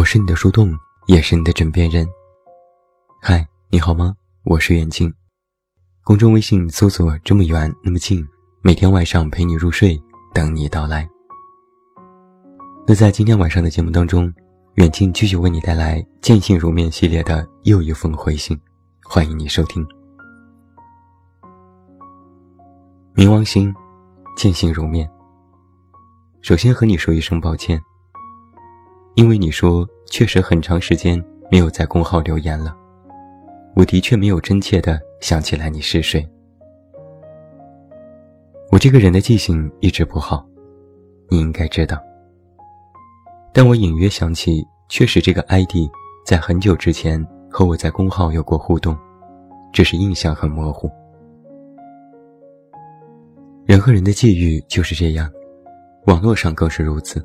我是你的树洞，也是你的枕边人。嗨，你好吗？我是远近。公众微信搜索“这么远那么近”，每天晚上陪你入睡，等你到来。那在今天晚上的节目当中，远近继续为你带来《见信如面》系列的又一封回信，欢迎你收听。冥王星，见信如面。首先和你说一声抱歉，因为你说确实很长时间没有在公号留言了，我的确没有真切的想起来你是谁。我这个人的记性一直不好，你应该知道。但我隐约想起，确实这个 ID 在很久之前和我在公号有过互动，只是印象很模糊。人和人的际遇就是这样。网络上更是如此。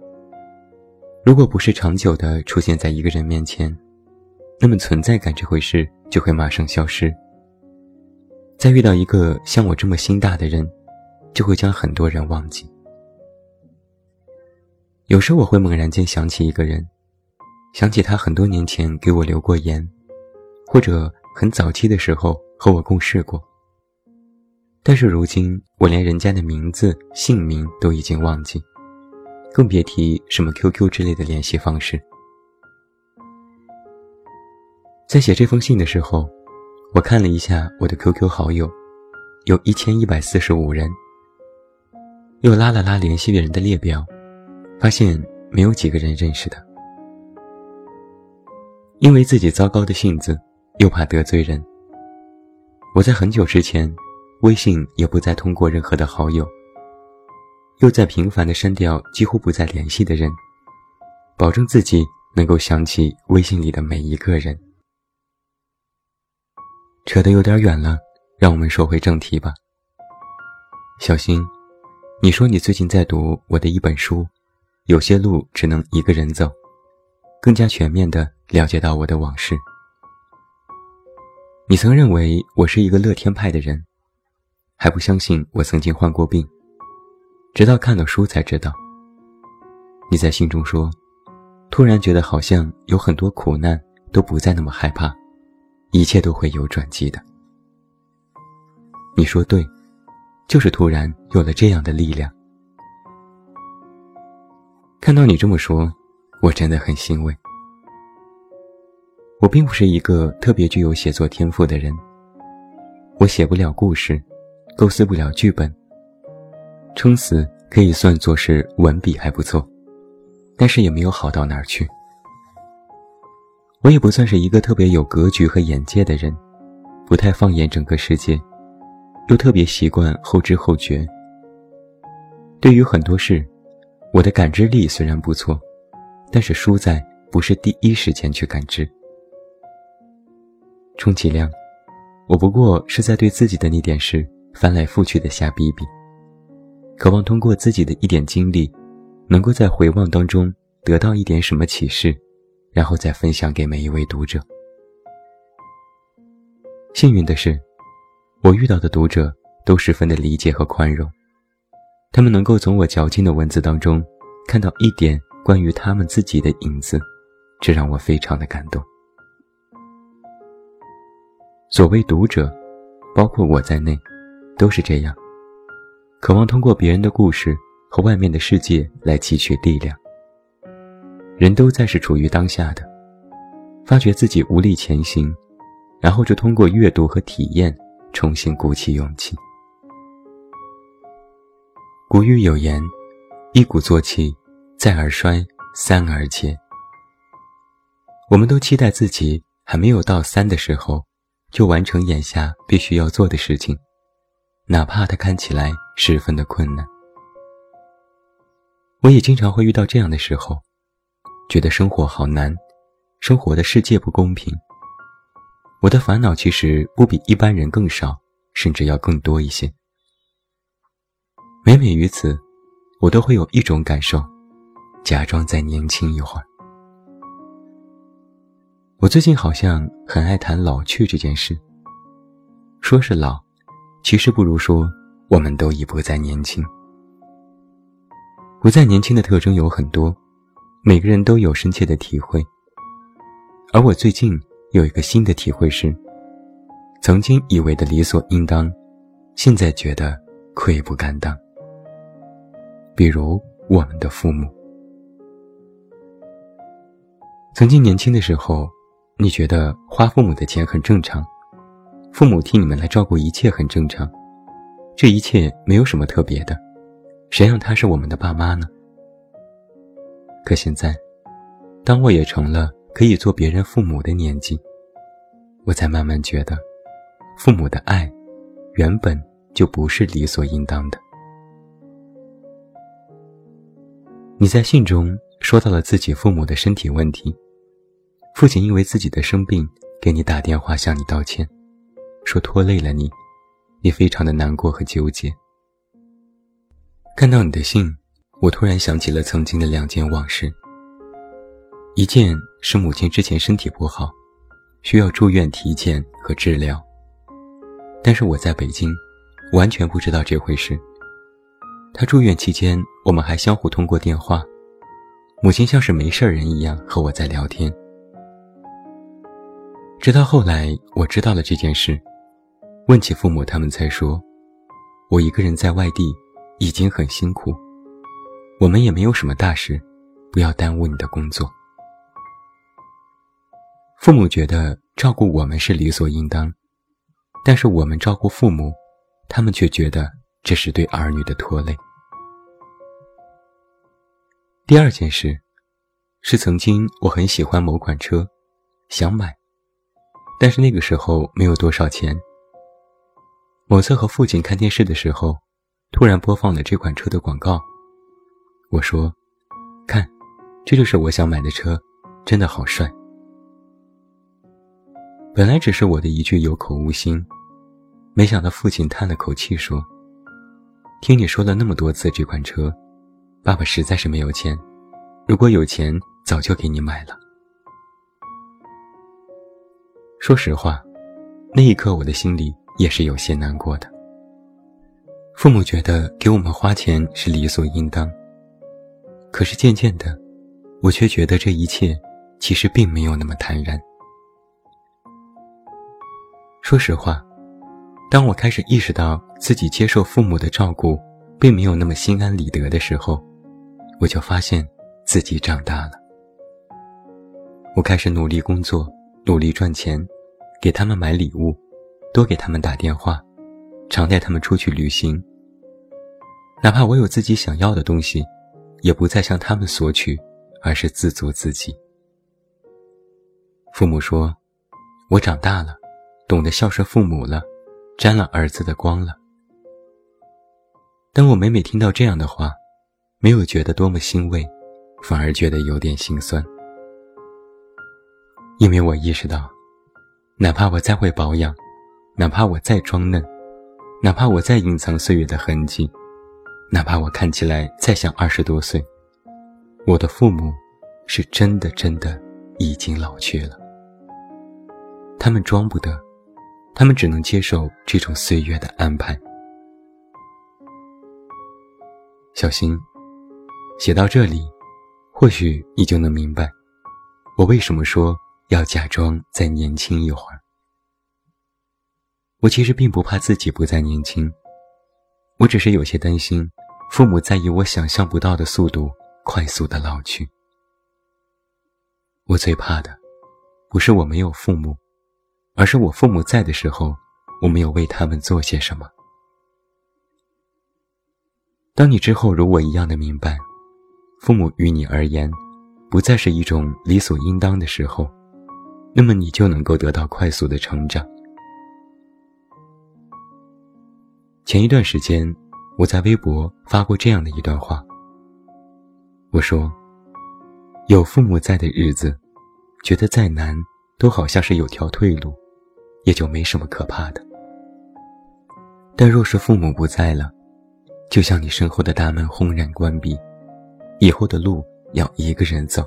如果不是长久的出现在一个人面前，那么存在感这回事就会马上消失。再遇到一个像我这么心大的人，就会将很多人忘记。有时我会猛然间想起一个人，想起他很多年前给我留过言，或者很早期的时候和我共事过。但是如今我连人家的名字、姓名都已经忘记。更别提什么 QQ 之类的联系方式。在写这封信的时候，我看了一下我的 QQ 好友，有一千一百四十五人。又拉了拉联系的人的列表，发现没有几个人认识的。因为自己糟糕的性子，又怕得罪人，我在很久之前，微信也不再通过任何的好友。又在频繁的删掉几乎不再联系的人，保证自己能够想起微信里的每一个人。扯得有点远了，让我们说回正题吧。小新，你说你最近在读我的一本书，有些路只能一个人走，更加全面的了解到我的往事。你曾认为我是一个乐天派的人，还不相信我曾经患过病。直到看了书才知道，你在信中说，突然觉得好像有很多苦难都不再那么害怕，一切都会有转机的。你说对，就是突然有了这样的力量。看到你这么说，我真的很欣慰。我并不是一个特别具有写作天赋的人，我写不了故事，构思不了剧本。撑死可以算作是文笔还不错，但是也没有好到哪儿去。我也不算是一个特别有格局和眼界的人，不太放眼整个世界，又特别习惯后知后觉。对于很多事，我的感知力虽然不错，但是输在不是第一时间去感知。充其量，我不过是在对自己的那点事翻来覆去的瞎逼逼。渴望通过自己的一点经历，能够在回望当中得到一点什么启示，然后再分享给每一位读者。幸运的是，我遇到的读者都十分的理解和宽容，他们能够从我矫情的文字当中看到一点关于他们自己的影子，这让我非常的感动。所谓读者，包括我在内，都是这样。渴望通过别人的故事和外面的世界来汲取力量。人都在是处于当下的，发觉自己无力前行，然后就通过阅读和体验重新鼓起勇气。古语有言：“一鼓作气，再而衰，三而竭。”我们都期待自己还没有到三的时候，就完成眼下必须要做的事情。哪怕它看起来十分的困难，我也经常会遇到这样的时候，觉得生活好难，生活的世界不公平。我的烦恼其实不比一般人更少，甚至要更多一些。每每于此，我都会有一种感受，假装再年轻一会儿。我最近好像很爱谈老去这件事，说是老。其实不如说，我们都已不再年轻。不再年轻的特征有很多，每个人都有深切的体会。而我最近有一个新的体会是，曾经以为的理所应当，现在觉得愧不敢当。比如我们的父母，曾经年轻的时候，你觉得花父母的钱很正常，父母替你们来照顾一切很正常，这一切没有什么特别的，谁让他是我们的爸妈呢？可现在，当我也成了。可以做别人父母的年纪，我才慢慢觉得，父母的爱，原本就不是理所应当的。你在信中说到了自己父母的身体问题，父亲因为自己的生病给你打电话向你道歉，说拖累了你，你非常的难过和纠结。看到你的信，我突然想起了曾经的两件往事。一件是母亲之前身体不好，需要住院体检和治疗。但是我在北京，完全不知道这回事。她住院期间，我们还相互通过电话，母亲像是没事人一样和我在聊天。直到后来我知道了这件事，问起父母，他们才说，我一个人在外地已经很辛苦，我们也没有什么大事，不要耽误你的工作。父母觉得照顾我们是理所应当，但是我们照顾父母，他们却觉得这是对儿女的拖累。第二件事，是曾经我很喜欢某款车，想买，但是那个时候没有多少钱。某次和父亲看电视的时候，突然播放了这款车的广告，我说：“看，这就是我想买的车，真的好帅。”本来只是我的一句有口无心，没想到父亲叹了口气说：“听你说了那么多次这款车，爸爸实在是没有钱。如果有钱，早就给你买了。”说实话，那一刻我的心里也是有些难过的。父母觉得给我们花钱是理所应当，可是渐渐的，我却觉得这一切其实并没有那么坦然。说实话，当我开始意识到自己接受父母的照顾，并没有那么心安理得的时候，我就发现自己长大了。我开始努力工作，努力赚钱，给他们买礼物，多给他们打电话，常带他们出去旅行。哪怕我有自己想要的东西，也不再向他们索取，而是自足自己。父母说：“我长大了。”懂得孝顺父母了，沾了儿子的光了。当我每每听到这样的话，没有觉得多么欣慰，反而觉得有点心酸。因为我意识到，哪怕我再会保养，哪怕我再装嫩，哪怕我再隐藏岁月的痕迹，哪怕我看起来再像二十多岁，我的父母是真的真的已经老去了。他们装不得。他们只能接受这种岁月的安排。小新，写到这里，或许你就能明白，我为什么说要假装再年轻一会儿。我其实并不怕自己不再年轻，我只是有些担心，父母在以我想象不到的速度快速的老去。我最怕的，不是我没有父母。而是我父母在的时候，我没有为他们做些什么。当你之后如我一样的明白，父母于你而言，不再是一种理所应当的时候，那么你就能够得到快速的成长。前一段时间，我在微博发过这样的一段话。我说：“有父母在的日子，觉得再难，都好像是有条退路。”也就没什么可怕的。但若是父母不在了，就像你身后的大门轰然关闭，以后的路要一个人走。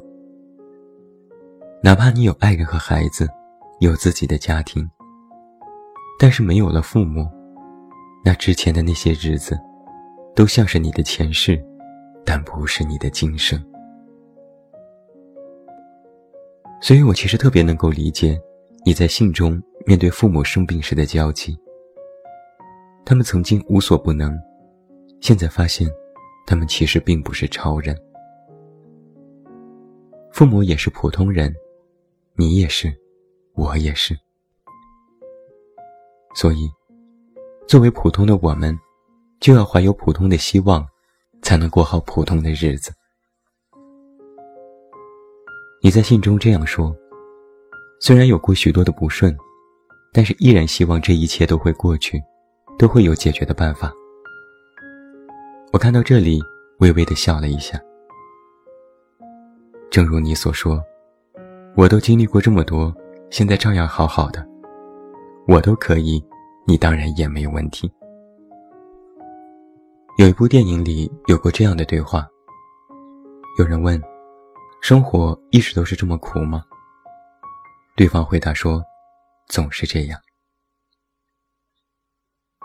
哪怕你有爱人和孩子，有自己的家庭，但是没有了父母，那之前的那些日子，都像是你的前世，但不是你的今生。所以我其实特别能够理解你在信中面对父母生病时的焦急。他们曾经无所不能，现在发现，他们其实并不是超人。父母也是普通人，你也是，我也是。所以，作为普通的我们，就要怀有普通的希望，才能过好普通的日子。你在信中这样说：“虽然有过许多的不顺，但是依然希望这一切都会过去，都会有解决的办法。”我看到这里，微微的笑了一下。正如你所说，我都经历过这么多，现在照样好好的，我都可以，你当然也没有问题。有一部电影里有过这样的对话，有人问。生活一直都是这么苦吗？对方回答说：“总是这样。”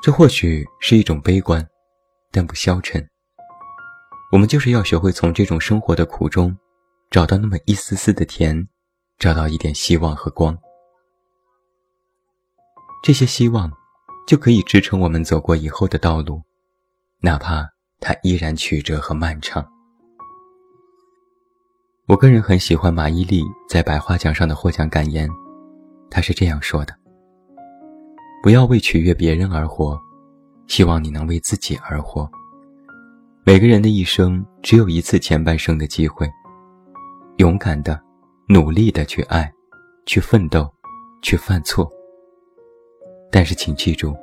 这或许是一种悲观，但不消沉。我们就是要学会从这种生活的苦中，找到那么一丝丝的甜，找到一点希望和光。这些希望，就可以支撑我们走过以后的道路，哪怕它依然曲折和漫长。我个人很喜欢马伊琍在百花奖上的获奖感言，她是这样说的：“不要为取悦别人而活，希望你能为自己而活。每个人的一生只有一次前半生的机会，勇敢的、努力的去爱，去奋斗，去犯错。但是请记住，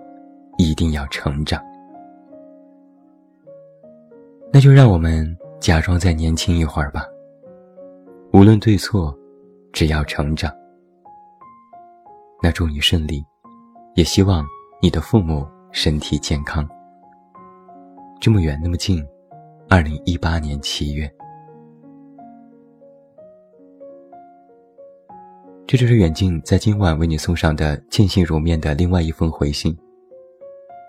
一定要成长。那就让我们假装再年轻一会儿吧。”无论对错，只要成长。那祝你顺利，也希望你的父母身体健康。这么远，那么近，二零一八年七月，这就是远近在今晚为你送上的见信如面的另外一封回信。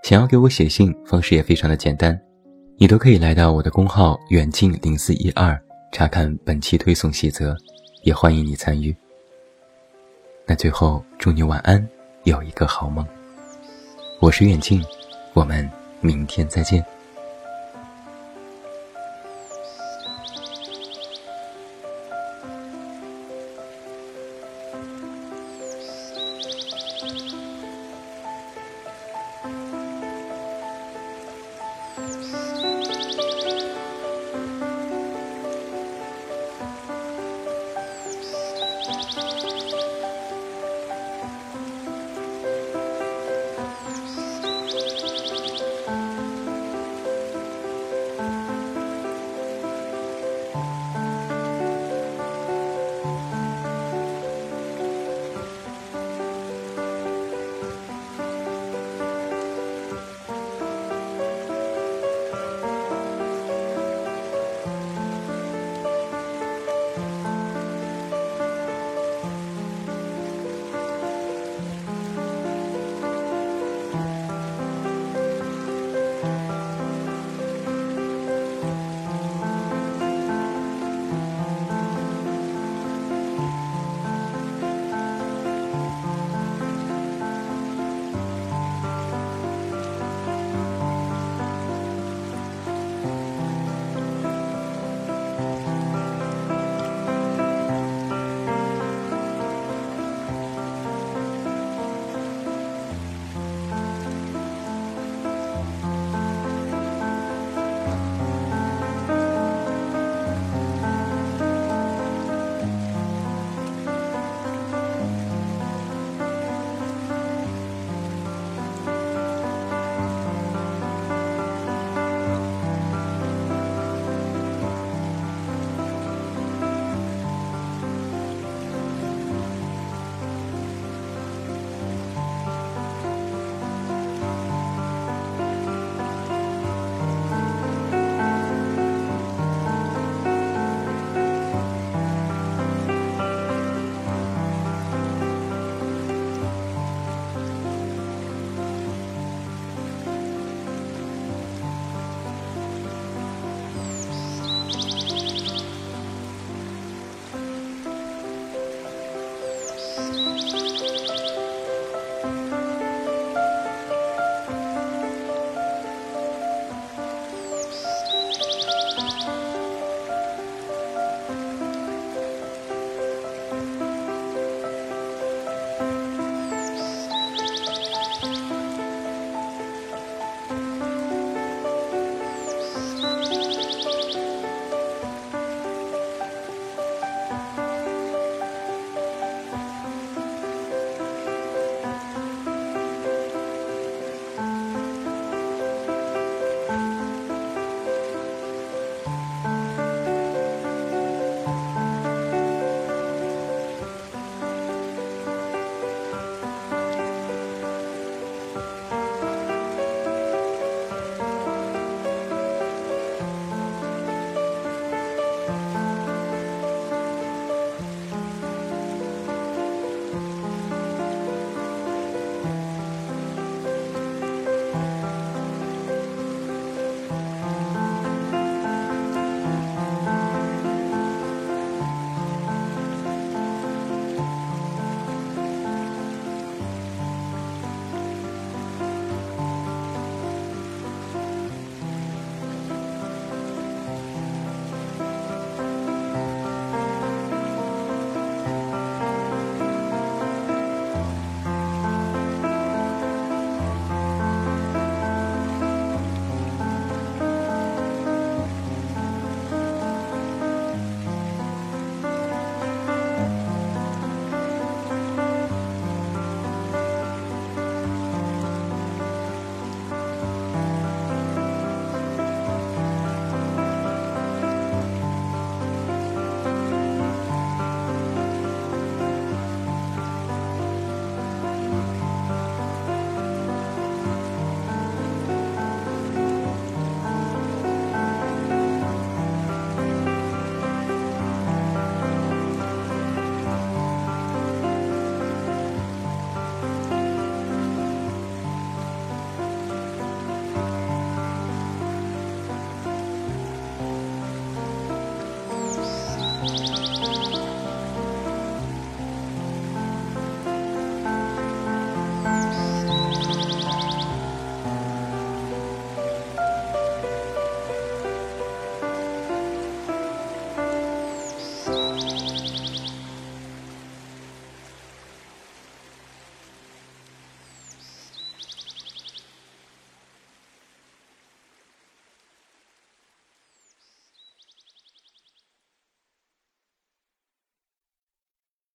想要给我写信，方式也非常的简单，你都可以来到我的公号远近零四一二。查看本期推送细则，也欢迎你参与。那最后，祝你晚安，有一个好梦。我是远近，我们明天再见。